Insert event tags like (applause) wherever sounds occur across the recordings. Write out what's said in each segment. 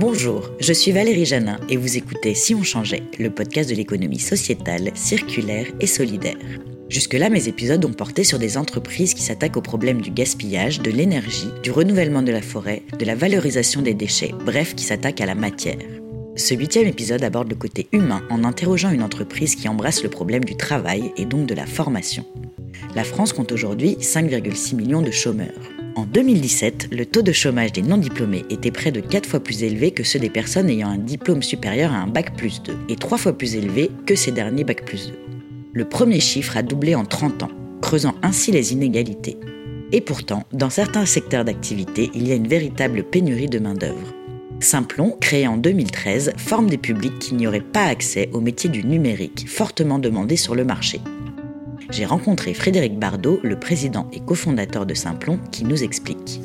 Bonjour, je suis Valérie Janin et vous écoutez Si on changeait, le podcast de l'économie sociétale, circulaire et solidaire. Jusque-là, mes épisodes ont porté sur des entreprises qui s'attaquent au problème du gaspillage, de l'énergie, du renouvellement de la forêt, de la valorisation des déchets, bref, qui s'attaquent à la matière. Ce huitième épisode aborde le côté humain en interrogeant une entreprise qui embrasse le problème du travail et donc de la formation. La France compte aujourd'hui 5,6 millions de chômeurs. En 2017, le taux de chômage des non-diplômés était près de 4 fois plus élevé que ceux des personnes ayant un diplôme supérieur à un bac plus 2 et 3 fois plus élevé que ces derniers bac plus 2. Le premier chiffre a doublé en 30 ans, creusant ainsi les inégalités. Et pourtant, dans certains secteurs d'activité, il y a une véritable pénurie de main-d'œuvre. Simplon, créé en 2013, forme des publics qui n'y auraient pas accès au métier du numérique, fortement demandé sur le marché. J'ai rencontré Frédéric Bardot, le président et cofondateur de Simplon, qui nous explique.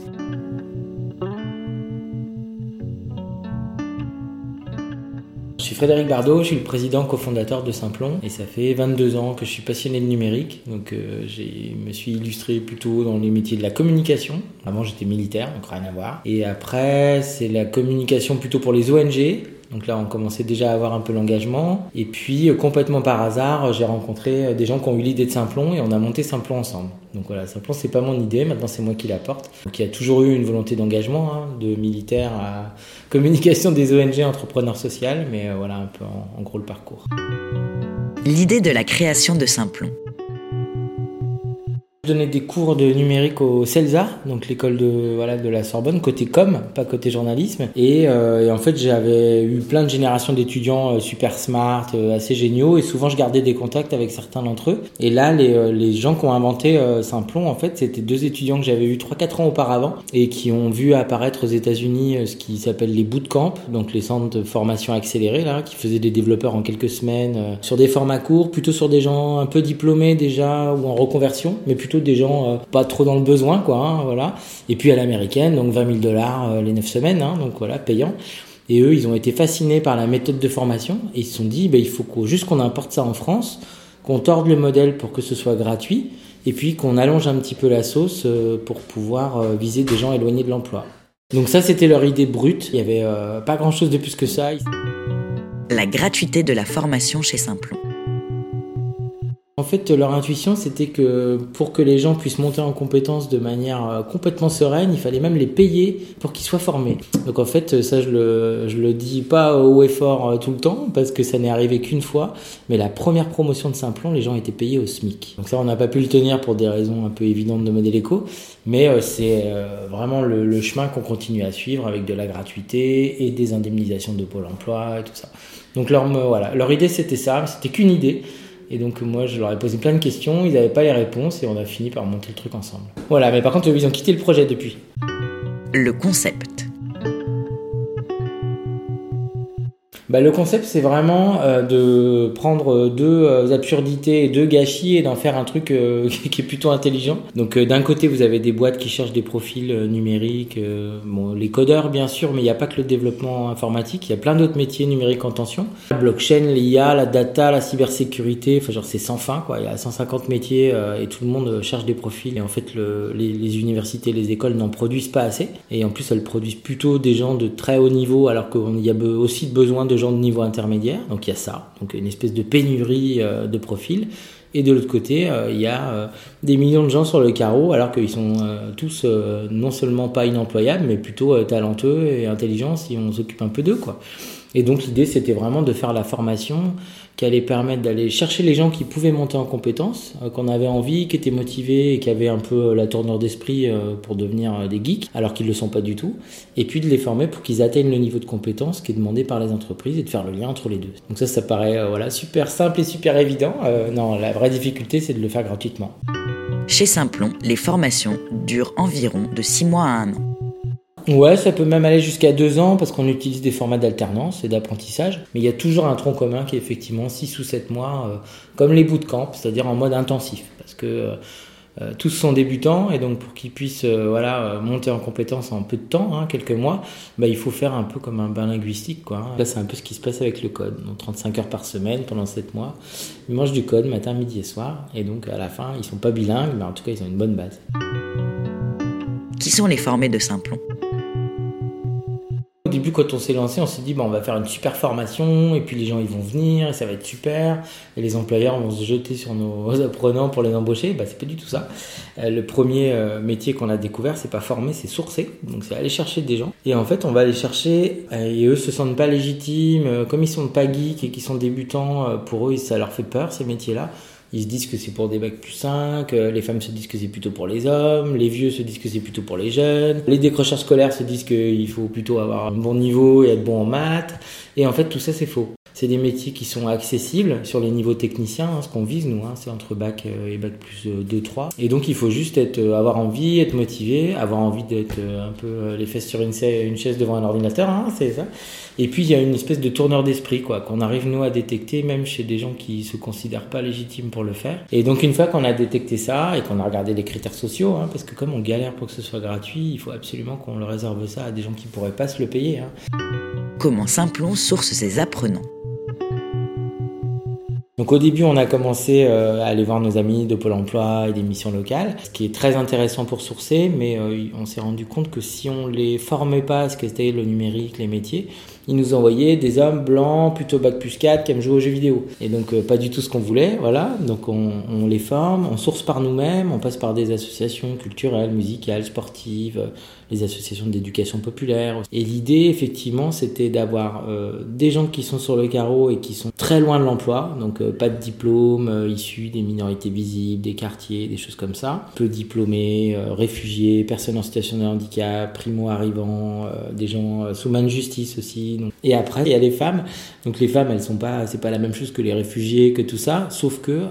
Je suis Frédéric Bardot, je suis le président cofondateur de Simplon et ça fait 22 ans que je suis passionné de numérique. Donc euh, je me suis illustré plutôt dans les métiers de la communication. Avant j'étais militaire, donc rien à voir. Et après c'est la communication plutôt pour les ONG, donc là, on commençait déjà à avoir un peu l'engagement. Et puis, euh, complètement par hasard, j'ai rencontré euh, des gens qui ont eu l'idée de Simplon et on a monté Simplon ensemble. Donc voilà, Simplon, c'est pas mon idée, maintenant c'est moi qui la porte. Donc il y a toujours eu une volonté d'engagement, hein, de militaire à (laughs) communication des ONG, entrepreneurs social, mais euh, voilà un peu en gros le parcours. L'idée de la création de Simplon. Je donnais des cours de numérique au CELSA, donc l'école de, voilà, de la Sorbonne, côté com, pas côté journalisme. Et, euh, en fait, j'avais eu plein de générations d'étudiants euh, super smart, euh, assez géniaux, et souvent je gardais des contacts avec certains d'entre eux. Et là, les, les gens qui ont inventé Simplon, en fait, c'était deux étudiants que j'avais eu 3-4 ans auparavant, et qui ont vu apparaître aux États-Unis ce qui s'appelle les bootcamps, donc les centres de formation accélérée, là, qui faisaient des développeurs en quelques semaines, sur des formats courts, plutôt sur des gens un peu diplômés déjà, ou en reconversion, mais plutôt des gens euh, pas trop dans le besoin, quoi. Hein, voilà. Et puis à l'américaine, donc 20 000 dollars euh, les 9 semaines, hein, donc voilà, payant. Et eux, ils ont été fascinés par la méthode de formation et ils se sont dit, ben, il faut juste qu'on importe ça en France, qu'on torde le modèle pour que ce soit gratuit et puis qu'on allonge un petit peu la sauce euh, pour pouvoir viser des gens éloignés de l'emploi. Donc ça, c'était leur idée brute. Il n'y avait pas grand-chose de plus que ça. La gratuité de la formation chez Simplon. En fait, leur intuition, c'était que pour que les gens puissent monter en compétences de manière euh, complètement sereine, il fallait même les payer pour qu'ils soient formés. Donc en fait, ça, je le, le dis pas haut et fort euh, tout le temps, parce que ça n'est arrivé qu'une fois, mais la première promotion de Simplon, les gens étaient payés au SMIC. Donc ça, on n'a pas pu le tenir pour des raisons un peu évidentes de modèle éco, mais euh, c'est vraiment le, chemin qu'on continue à suivre avec de la gratuité et des indemnisations de Pôle emploi et tout ça. Donc leur, idée, c'était ça, c'était qu'une idée. Et donc moi je leur ai posé plein de questions, ils n'avaient pas les réponses et on a fini par monter le truc ensemble. Voilà, mais par contre ils ont quitté le projet depuis. Le concept. Bah, le concept, c'est vraiment euh, de prendre deux euh, absurdités deux gâchis et d'en faire un truc euh, (laughs) qui est plutôt intelligent. Donc d'un côté, vous avez des boîtes qui cherchent des profils numériques, les codeurs bien sûr, mais il n'y a pas que le développement informatique, il y a plein d'autres métiers numériques en tension. La blockchain, l'IA, la data, la cybersécurité, enfin genre c'est sans fin quoi. Il y a 150 métiers et tout le monde cherche des profils et en fait le, les, les universités, les écoles n'en produisent pas assez et en plus elles produisent plutôt des gens de très haut niveau alors qu'il y a aussi besoin de gens de niveau intermédiaire. Donc il y a ça, donc une espèce de pénurie euh, de profils. Et de l'autre côté, euh, il y a euh, des millions de gens sur le carreau, alors qu'ils sont tous non seulement pas inemployables, mais plutôt talentueux et intelligents si on s'occupe un peu d'eux, quoi. Et donc l'idée, c'était vraiment de faire la formation qui allait permettre d'aller chercher les gens qui pouvaient monter en compétences, euh, qu'on avait envie, qui étaient motivés et qui avaient un peu euh, la tournure d'esprit euh, pour devenir des geeks, alors qu'ils ne le sont pas du tout, et puis de les former pour qu'ils atteignent le niveau de compétence qui est demandé par les entreprises et de faire le lien entre les deux. Donc ça, ça paraît voilà super simple et super évident. non, la vraie difficulté, c'est de le faire gratuitement. Chez Simplon, les formations durent environ de 6 mois à 1 an. Ouais, ça peut même aller jusqu'à deux ans parce qu'on utilise des formats d'alternance et d'apprentissage. Mais il y a toujours un tronc commun qui est effectivement 6 ou 7 mois, euh, comme les bootcamps, c'est-à-dire en mode intensif. Parce que euh, euh, tous sont débutants et donc pour qu'ils puissent voilà, monter en compétence en peu de temps, hein, quelques mois, bah, il faut faire un peu comme un bain linguistique. Quoi. Là, c'est un peu ce qui se passe avec le code. Donc 35 heures par semaine pendant 7 mois. Ils mangent du code matin, midi et soir. Et donc à la fin, ils sont pas bilingues, mais en tout cas, ils ont une bonne base. Qui sont les formés de Simplon? Début, quand on s'est lancé, on s'est dit, bon, on va faire une super formation, et puis les gens, ils vont venir, et ça va être super, et les employeurs vont se jeter sur nos (laughs) apprenants pour les embaucher. Bah, c'est pas du tout ça. Euh, le premier euh, métier qu'on a découvert, c'est pas former, c'est sourcer. Donc, c'est aller chercher des gens. Et en fait, on va aller chercher, et eux se sentent pas légitimes, comme ils sont pas geeks et qu'ils sont débutants, pour eux, ça leur fait peur, ces métiers-là. Ils se disent que c'est pour des bacs plus 5, les femmes se disent que c'est plutôt pour les hommes, les vieux se disent que c'est plutôt pour les jeunes, les décrocheurs scolaires se disent qu'il faut plutôt avoir un bon niveau et être bon en maths. Et en fait, tout ça, c'est faux. C'est des métiers qui sont accessibles sur les niveaux techniciens, hein, ce qu'on vise nous, hein, c'est entre bac euh, et bac plus 2, euh, 3. Et donc il faut juste être, euh, avoir envie, être motivé, avoir envie d'être un peu les fesses sur une, chaise devant un ordinateur, hein, c'est ça. Et puis il y a une espèce de tourneur d'esprit, quoi, qu'on arrive nous à détecter, même chez des gens qui se considèrent pas légitimes pour le faire. Et donc une fois qu'on a détecté ça et qu'on a regardé les critères sociaux, parce que comme on galère pour que ce soit gratuit, il faut absolument qu'on le réserve ça à des gens qui pourraient pas se le payer. Comment Simplon source ses apprenants? Donc au début, on a commencé euh, à aller voir nos amis de Pôle Emploi et des missions locales, ce qui est très intéressant pour sourcer, mais euh, on s'est rendu compte que si on les formait pas à ce qu'était le numérique, les métiers, ils nous envoyaient des hommes blancs, plutôt bac plus 4, qui aiment jouer aux jeux vidéo. Et donc euh, pas du tout ce qu'on voulait, voilà. Donc on, les forme, on source par nous-mêmes, on passe par des associations culturelles, musicales, sportives, les associations d'éducation populaire. Et l'idée, effectivement, c'était d'avoir euh, des gens qui sont sur le carreau et qui sont très loin de l'emploi, donc euh, pas de diplôme, euh, issus des minorités visibles, des quartiers, des choses comme ça, peu diplômés, réfugiés, personnes en situation de handicap, primo-arrivants, des gens sous main de justice aussi. Et après, il y a les femmes. Donc les femmes, elles sont pas, c'est pas la même chose que les réfugiés, que tout ça, sauf que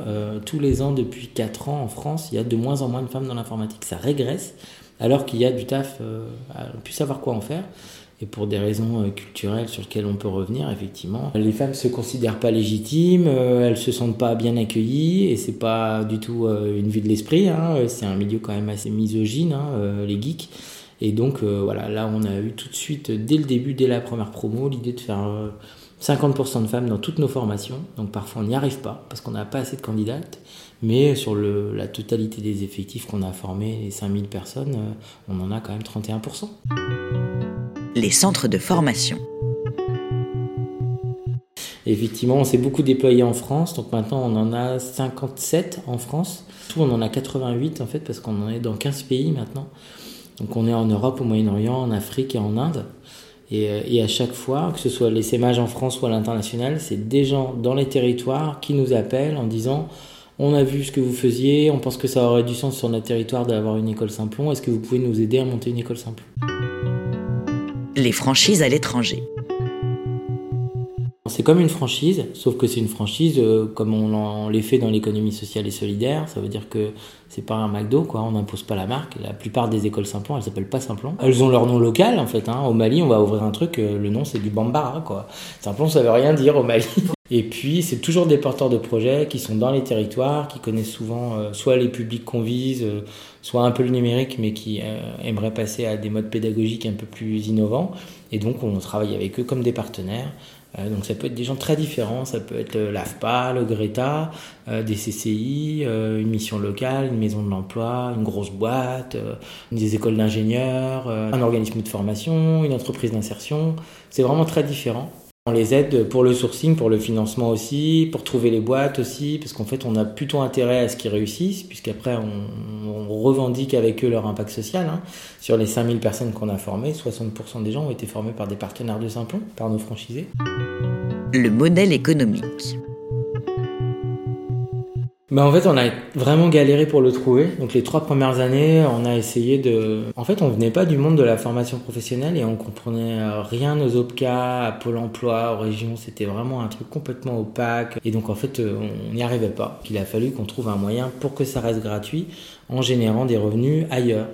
tous les ans, depuis 4 ans en France, il y a de moins en moins de femmes dans l'informatique. Ça régresse alors qu'il y a du taf euh, à plus savoir quoi en faire. Et pour des raisons euh, culturelles sur lesquelles on peut revenir, effectivement, les femmes se considèrent pas légitimes, euh, elles se sentent pas bien accueillies, et c'est pas du tout une vue de l'esprit. Hein, c'est un milieu quand même assez misogyne, hein, les geeks. Et donc voilà, là on a eu tout de suite, dès le début, dès la première promo, l'idée de faire 50% de femmes dans toutes nos formations. Donc parfois on n'y arrive pas parce qu'on n'a pas assez de candidates. Mais sur le, la totalité des effectifs qu'on a formés, les 5000 personnes, euh, on en a quand même 31%. Les centres de formation. Effectivement, on s'est beaucoup déployé en France, donc maintenant on en a 57 en France. Tout, on en a 88 en fait, parce qu'on en est dans 15 pays maintenant. Donc on est en Europe, au Moyen-Orient, en Afrique et en Inde. Et, euh, à chaque fois, que ce soit les SEMAGES en France ou à l'international, c'est des gens dans les territoires qui nous appellent en disant on a vu ce que vous faisiez, on pense que ça aurait du sens sur notre territoire d'avoir une école Simplon. Est-ce que vous pouvez nous aider à monter une école Simplon Les franchises à l'étranger. C'est comme une franchise, sauf que c'est une franchise euh, comme on, les fait dans l'économie sociale et solidaire. Ça veut dire que c'est pas un McDo, quoi. On n'impose pas la marque. La plupart des écoles Simplon, elles s'appellent pas Simplon. Elles ont leur nom local, en fait. Hein. Au Mali, on va ouvrir un truc, euh, le nom c'est du Bambara, quoi. Simplon, ça veut rien dire au Mali. (laughs) Et puis, c'est toujours des porteurs de projets qui sont dans les territoires, qui connaissent souvent euh, soit les publics qu'on vise, soit un peu le numérique, mais qui aimeraient passer à des modes pédagogiques un peu plus innovants. Et donc, on travaille avec eux comme des partenaires donc ça peut être des gens très différents, ça peut être l'AFPA, le Greta, euh, des CCI, euh, une mission locale, une maison de l'emploi, une grosse boîte, des écoles d'ingénieurs, un organisme de formation, une entreprise d'insertion. C'est vraiment très différent. On les aide pour le sourcing, pour le financement aussi, pour trouver les boîtes aussi, parce qu'en fait on a plutôt intérêt à ce qu'ils réussissent, puisqu'après on, revendique avec eux leur impact social. Hein. Sur les 5000 personnes qu'on a formées, 60% des gens ont été formés par des partenaires de Simplon, par nos franchisés. Le modèle économique. Bah en fait, on a vraiment galéré pour le trouver. Donc les trois premières années, on a essayé de... En fait, on venait pas du monde de la formation professionnelle et on comprenait rien aux OPCA, à Pôle emploi, aux régions. C'était vraiment un truc complètement opaque. Et donc en fait, on n'y arrivait pas. Il a fallu qu'on trouve un moyen pour que ça reste gratuit en générant des revenus ailleurs.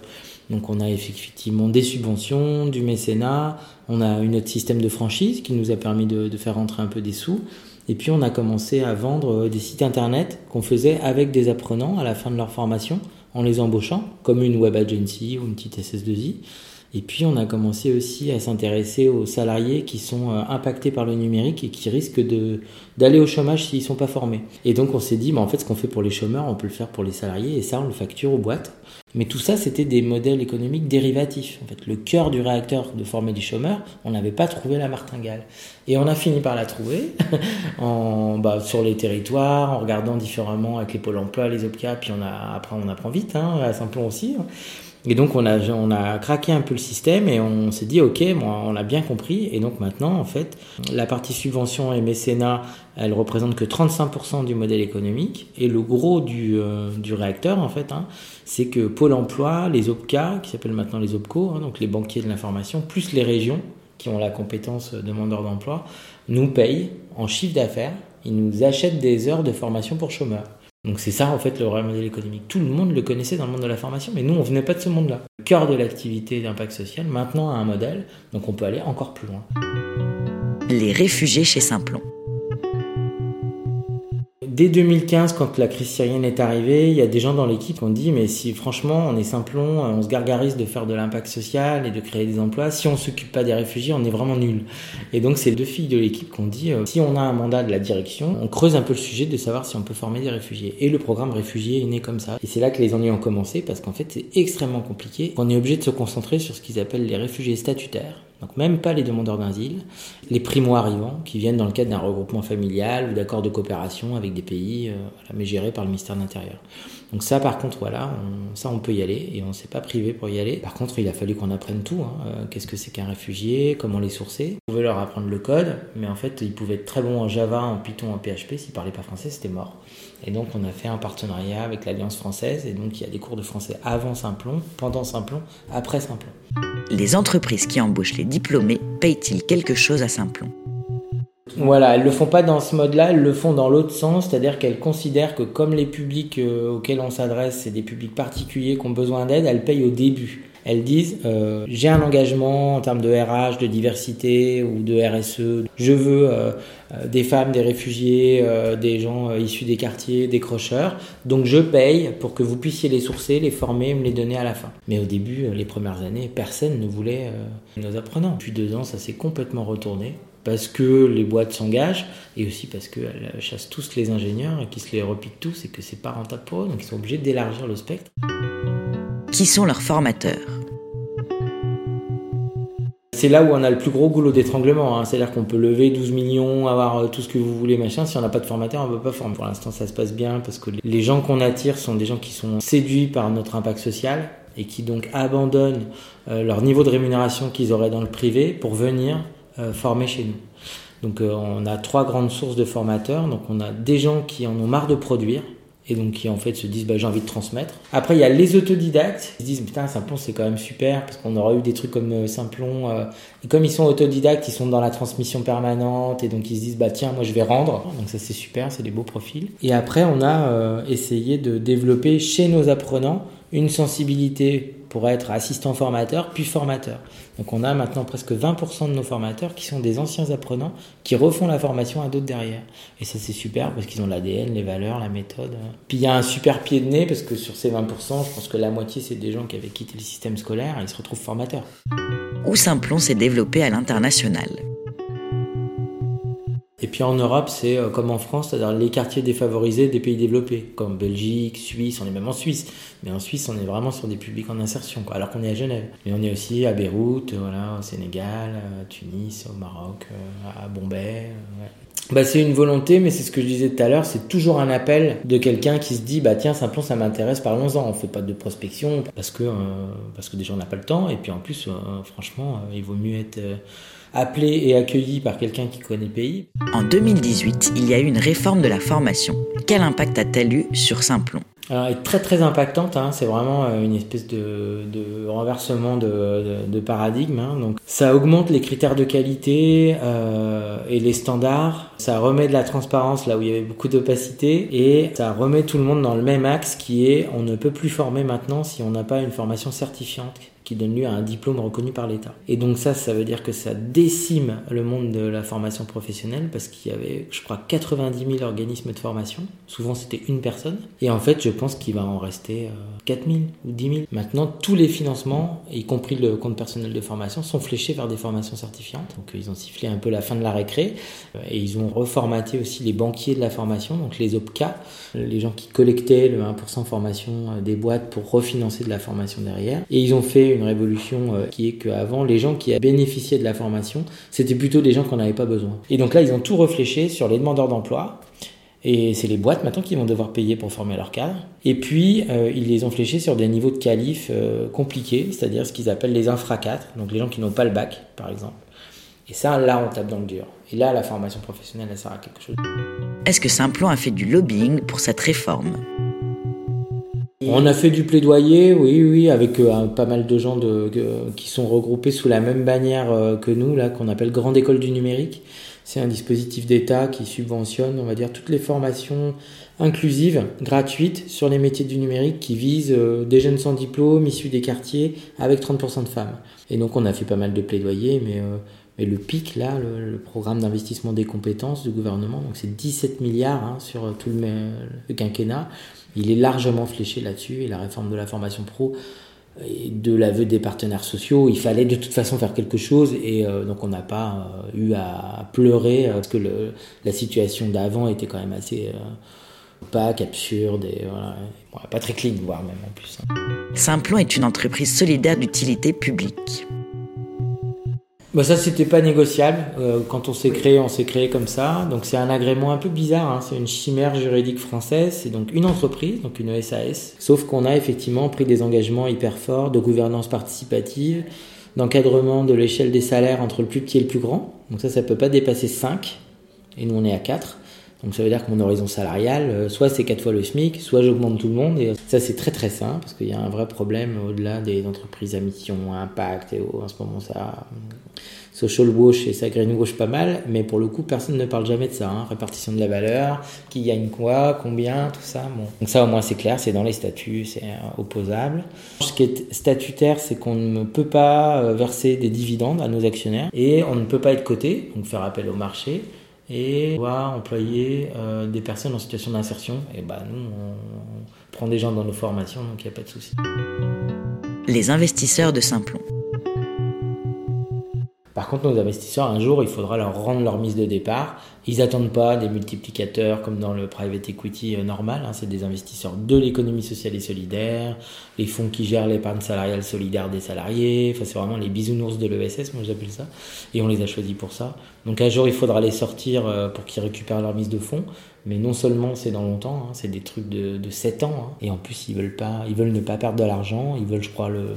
Donc on a effectivement des subventions, du mécénat, on a une autre système de franchise qui nous a permis de, de faire rentrer un peu des sous. Et puis on a commencé à vendre euh, des sites internet qu'on faisait avec des apprenants à la fin de leur formation en les embauchant, comme une web agency ou une petite SS2I. Et puis on a commencé aussi à s'intéresser aux salariés qui sont euh, impactés par le numérique et qui risquent d'aller au chômage s'ils sont pas formés. Et donc on s'est dit, bah, en fait ce qu'on fait pour les chômeurs, on peut le faire pour les salariés et ça on le facture aux boîtes. Mais tout ça, c'était des modèles économiques dérivatifs. En fait, le cœur du réacteur de former des chômeurs, on n'avait pas trouvé la martingale. Et on a fini par la trouver (laughs) bah, sur les territoires, en regardant différemment avec les pôles emploi, les OPCA, puis on a, après on apprend vite, hein, à Saint-Plon aussi. Hein. Et donc on a, on craqué un peu le système et on s'est dit ok, bon, on a bien compris. Et donc maintenant en fait, la partie subvention et mécénat, elle représente que 35% du modèle économique. Et le gros du, euh, réacteur en fait, hein, c'est que Pôle Emploi, les OPCA, qui s'appellent maintenant les OPCO, hein, donc les banquiers de l'information, plus les régions qui ont la compétence demandeur d'emploi, nous payent en chiffre d'affaires. Ils nous achètent des heures de formation pour chômeurs. Donc c'est ça en fait le vrai modèle économique. Tout le monde le connaissait dans le monde de la formation, mais nous on venait pas de ce monde-là. Le cœur de l'activité d'impact social maintenant a un modèle, donc on peut aller encore plus loin. Les réfugiés chez Simplon. Dès 2015, quand la crise syrienne est arrivée, il y a des gens dans l'équipe qui ont dit mais si franchement on est simplon, on se gargarise de faire de l'impact social et de créer des emplois, si on s'occupe pas des réfugiés, on est vraiment nul. Et donc c'est deux filles de l'équipe qui ont dit euh, si on a un mandat de la direction, on creuse un peu le sujet de savoir si on peut former des réfugiés. Et le programme réfugiés est né comme ça. Et c'est là que les ennuis ont commencé parce qu'en fait c'est extrêmement compliqué. On est obligé de se concentrer sur ce qu'ils appellent les réfugiés statutaires donc même pas les demandeurs d'asile, les primo-arrivants qui viennent dans le cadre d'un regroupement familial ou d'accords de coopération avec des pays, euh, mais gérés par le ministère de l'Intérieur. Donc ça par contre voilà, ça on peut y aller et on s'est pas privé pour y aller. Par contre il a fallu qu'on apprenne tout, hein. euh, qu'est-ce que c'est qu'un réfugié, comment les sourcer. On pouvait leur apprendre le code, mais en fait ils pouvaient être très bons en Java, en Python, en PHP, s'ils parlaient pas français c'était mort. Et donc on a fait un partenariat avec l'Alliance française et donc il y a des cours de français avant Simplon, pendant Simplon, après Simplon. Les entreprises qui embauchent les diplômés payent-ils quelque chose à Simplon voilà, elles le font pas dans ce mode-là, elles le font dans l'autre sens, c'est-à-dire qu'elles considèrent que comme les publics euh, auxquels on s'adresse, c'est des publics particuliers qui ont besoin d'aide, elles payent au début. Elles disent euh, j'ai un engagement en termes de RH, de diversité ou de RSE. Je veux euh, euh, des femmes, des réfugiés, des gens issus des quartiers, des crocheurs. Donc je paye pour que vous puissiez les sourcer, les former, me les donner à la fin. Mais au début, les premières années, personne ne voulait nos apprenants. Depuis deux ans, ça s'est complètement retourné parce que les boîtes s'engagent et aussi parce qu'elles chassent tous les ingénieurs et qu'ils se les repiquent tous et que c'est pas rentable pour eux, donc ils sont obligés d'élargir le spectre. Qui sont leurs formateurs? C'est là où on a le plus gros goulot d'étranglement. Hein. C'est-à-dire qu'on peut lever 12 millions, avoir euh, tout ce que vous voulez, machin. Si on n'a pas de formateur, on ne peut pas former. Pour l'instant, ça se passe bien parce que les gens qu'on attire sont des gens qui sont séduits par notre impact social et qui donc abandonnent euh, leur niveau de rémunération qu'ils auraient dans le privé pour venir euh, former chez nous. Donc on a trois grandes sources de formateurs. Donc on a des gens qui en ont marre de produire, et donc qui en fait se disent bah, j'ai envie de transmettre. Après il y a les autodidactes qui se disent putain Simplon c'est quand même super parce qu'on aura eu des trucs comme euh, Simplon euh, et comme ils sont autodidactes ils sont dans la transmission permanente et donc ils se disent bah tiens moi je vais rendre donc ça c'est super c'est des beaux profils. Et après on a euh, essayé de développer chez nos apprenants une sensibilité pour être assistant formateur puis formateur. Donc on a maintenant presque 20% de nos formateurs qui sont des anciens apprenants qui refont la formation à d'autres derrière. Et ça c'est super parce qu'ils ont l'ADN, les valeurs, la méthode. Puis il y a un super pied de nez parce que sur ces 20%, je pense que la moitié c'est des gens qui avaient quitté le système scolaire et ils se retrouvent formateurs. Où Simplon s'est développé à l'international puis en Europe, c'est euh, comme en France, c'est-à-dire les quartiers défavorisés des pays développés, comme Belgique, Suisse, on est même en Suisse. Mais en Suisse, on est vraiment sur des publics en insertion, alors qu'on est à Genève. Mais on est aussi à Beyrouth, voilà, au Sénégal, à Tunis, au Maroc, euh, à Bombay. Bah, c'est une volonté, mais c'est ce que je disais tout à l'heure, c'est toujours un appel de quelqu'un qui se dit bah tiens simplement ça m'intéresse, parlons-en. On fait pas de prospection parce que euh, parce que déjà on n'a pas le temps et puis en plus franchement il vaut mieux être appelé et accueilli par quelqu'un qui connaît le pays. En 2018, il y a eu une réforme de la formation. Quel impact a-t-elle eu sur Simplon alors, elle est très très impactante, hein. c'est vraiment euh, une espèce de, de renversement de, de, paradigme. Hein. Donc, ça augmente les critères de qualité euh, et les standards, ça remet de la transparence là où il y avait beaucoup d'opacité et ça remet tout le monde dans le même axe qui est on ne peut plus former maintenant si on n'a pas une formation certifiante qui donne lieu à un diplôme reconnu par l'État. Et donc ça, ça veut dire que ça décime le monde de la formation professionnelle parce qu'il y avait, je crois, 90 000 organismes de formation. Souvent, c'était une personne. Et en fait, je pense qu'il va en rester 4 000 ou 10 000. Maintenant, tous les financements, y compris le compte personnel de formation, sont fléchés vers des formations certifiantes. Donc ils ont sifflé un peu la fin de la récré et ils ont reformaté aussi les banquiers de la formation, donc les OPCA, les gens qui collectaient le 1% formation des boîtes pour refinancer de la formation derrière. Et ils ont fait une révolution qui est qu'avant, les gens qui bénéficiaient de la formation, c'était plutôt des gens qu'on n'avait pas besoin. Et donc là, ils ont tout réfléchi sur les demandeurs d'emploi et c'est les boîtes maintenant qui vont devoir payer pour former leurs cadres. Et puis, euh, ils les ont fléchés sur des niveaux de qualif euh, compliqués, c'est-à-dire ce qu'ils appellent les infra 4, donc les gens qui n'ont pas le bac, par exemple. Et ça, là, on tape dans le dur. Et là, la formation professionnelle, elle sert à quelque chose. Est-ce que Simplon a fait du lobbying pour cette réforme? On a fait du plaidoyer, oui, oui, avec euh, pas mal de gens qui sont regroupés sous la même bannière que nous, là, qu'on appelle Grande École du Numérique. C'est un dispositif d'État qui subventionne, on va dire, toutes les formations inclusives, gratuites, sur les métiers du numérique qui visent euh, des jeunes sans diplôme, issus des quartiers, avec 30% de femmes. Et donc on a fait pas mal de plaidoyer, mais, mais le PIC, là, le, programme d'investissement des compétences du gouvernement, donc c'est 17 milliards hein, sur tout le, quinquennat, il est largement fléché là-dessus, et la réforme de la formation pro et de l'aveu des partenaires sociaux, il fallait de toute façon faire quelque chose et euh, donc on n'a pas euh, eu à pleurer euh, parce que la situation d'avant était quand même assez opaque, absurde et pas très clean voire même en plus. Hein. Simplon est une entreprise solidaire d'utilité publique. Bah ça c'était pas négociable. Euh, quand on s'est créé, on s'est créé comme ça. Donc c'est un agrément un peu bizarre. Hein. C'est une chimère juridique française. C'est donc une entreprise, donc une SAS. Sauf qu'on a effectivement pris des engagements hyper forts de gouvernance participative, d'encadrement de l'échelle des salaires entre le plus petit et le plus grand. Donc ça, ça peut pas dépasser 5. Et nous on est à 4. Donc ça veut dire que mon horizon salarial, euh, soit c'est 4 fois le SMIC, soit j'augmente tout le monde. Et ça c'est très très simple parce qu'il y a un vrai problème au-delà des entreprises à mission, à impact. Et en ce moment ça social wash et ça wash pas mal, mais pour le coup, personne ne parle jamais de ça. Hein. Répartition de la valeur, qui gagne quoi, combien, tout ça. Donc ça, au moins, c'est clair, c'est dans les statuts, c'est euh, opposable. Ce qui est statutaire, c'est qu'on ne peut pas euh, verser des dividendes à nos actionnaires et on ne peut pas être coté, donc faire appel au marché et pouvoir employer euh, des personnes en situation d'insertion. Et bah nous, on, prend des gens dans nos formations, donc il n'y a pas de souci. Les investisseurs de Simplon. Par contre, nos investisseurs, un jour, il faudra leur rendre leur mise de départ. Ils n'attendent pas des multiplicateurs comme dans le private equity euh, normal. Hein. C'est des investisseurs de l'économie sociale et solidaire, les fonds qui gèrent l'épargne salariale solidaire des salariés. Enfin, c'est vraiment les bisounours de l'ESS, moi j'appelle ça. Et on les a choisis pour ça. Donc un jour, il faudra les sortir euh, pour qu'ils récupèrent leur mise de fonds. Mais non seulement c'est dans longtemps, hein, c'est des trucs de, de 7 ans, hein. et en plus ils veulent pas, ils veulent ne pas perdre de l'argent, ils veulent, je crois, le,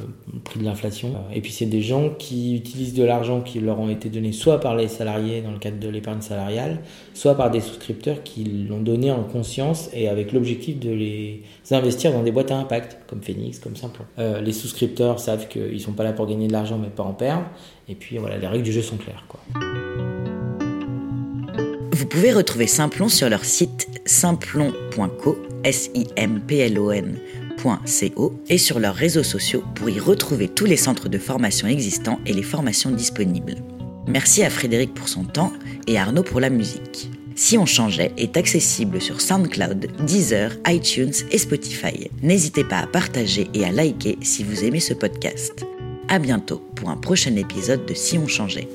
prix de l'inflation. Et puis c'est des gens qui utilisent de l'argent qui leur ont été donnés soit par les salariés dans le cadre de l'épargne salariale, soit par des souscripteurs qui l'ont donné en conscience et avec l'objectif de les investir dans des boîtes à impact, comme Phoenix, comme Simplon. Euh, les souscripteurs savent qu'ils sont pas là pour gagner de l'argent, mais pas en perdre. Et puis voilà, les règles du jeu sont claires. Vous pouvez retrouver Simplon sur leur site simplon.co, s i m p l o et sur leurs réseaux sociaux pour y retrouver tous les centres de formation existants et les formations disponibles. Merci à Frédéric pour son temps et à Arnaud pour la musique. Si on changeait est accessible sur SoundCloud, Deezer, iTunes et Spotify. N'hésitez pas à partager et à liker si vous aimez ce podcast. À bientôt pour un prochain épisode de Si on changeait.